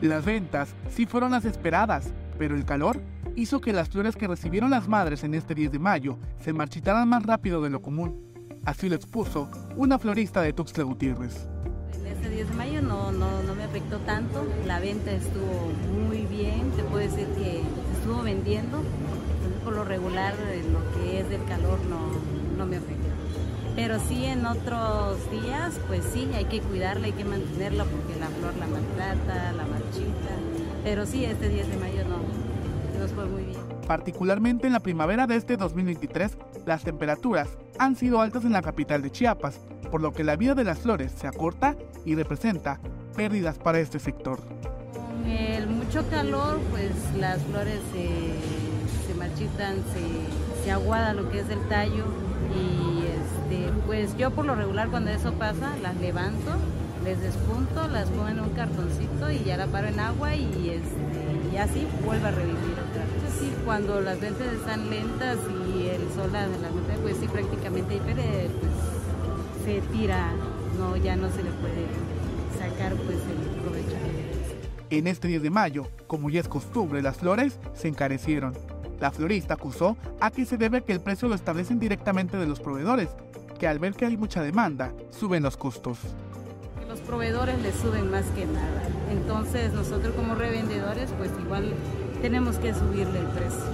Las ventas sí fueron las esperadas, pero el calor hizo que las flores que recibieron las madres en este 10 de mayo se marchitaran más rápido de lo común. Así lo expuso una florista de Tuxtla Gutiérrez. En este 10 de mayo no, no, no me afectó tanto, la venta estuvo muy bien, te puedo decir que se estuvo vendiendo, por lo regular lo que es del calor no, no me afecta. Pero sí en otros días, pues sí, hay que cuidarla, hay que mantenerla porque la flor la maltrata, la marchita. Pero sí, este 10 de mayo no, nos fue muy bien. Particularmente en la primavera de este 2023, las temperaturas han sido altas en la capital de Chiapas, por lo que la vida de las flores se acorta y representa pérdidas para este sector. Con el mucho calor, pues las flores se, se marchitan, se, se aguada lo que es el tallo y este, pues yo por lo regular cuando eso pasa las levanto, les despunto, las pongo en un cartoncito y ya la paro en agua y, este, y así vuelve a revivir otra vez. Sí, cuando las ventas están lentas y el sol la, la mete, pues sí prácticamente ahí pues, se tira, no, ya no se le puede sacar pues el provecho En este 10 de mayo, como ya es costumbre, las flores se encarecieron. La florista acusó a que se debe que el precio lo establecen directamente de los proveedores, que al ver que hay mucha demanda, suben los costos. Los proveedores les suben más que nada. Entonces nosotros como revendedores pues igual tenemos que subirle el precio.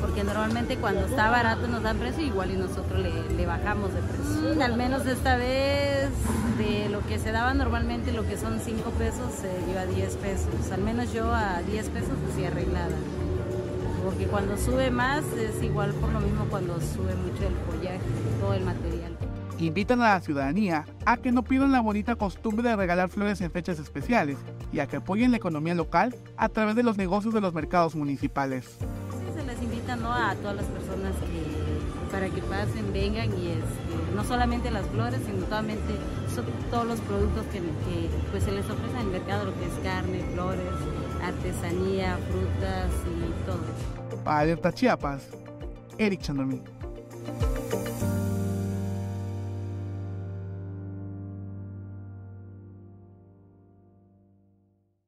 Porque normalmente cuando está barato nos dan precio igual y nosotros le, le bajamos de precio. Al menos esta vez de lo que se daba normalmente lo que son 5 pesos se dio a 10 pesos. Al menos yo a 10 pesos pues arreglada porque cuando sube más es igual por lo mismo cuando sube mucho el follaje, todo el material. Invitan a la ciudadanía a que no pidan la bonita costumbre de regalar flores en fechas especiales y a que apoyen la economía local a través de los negocios de los mercados municipales. Sí, se les invita ¿no? a todas las personas que, para que pasen, vengan y este, no solamente las flores, sino totalmente, todos los productos que, que pues, se les ofrece en el mercado, lo que es carne, flores, artesanía, frutas y todo. Para Alerta Chiapas, Eric Chandomí.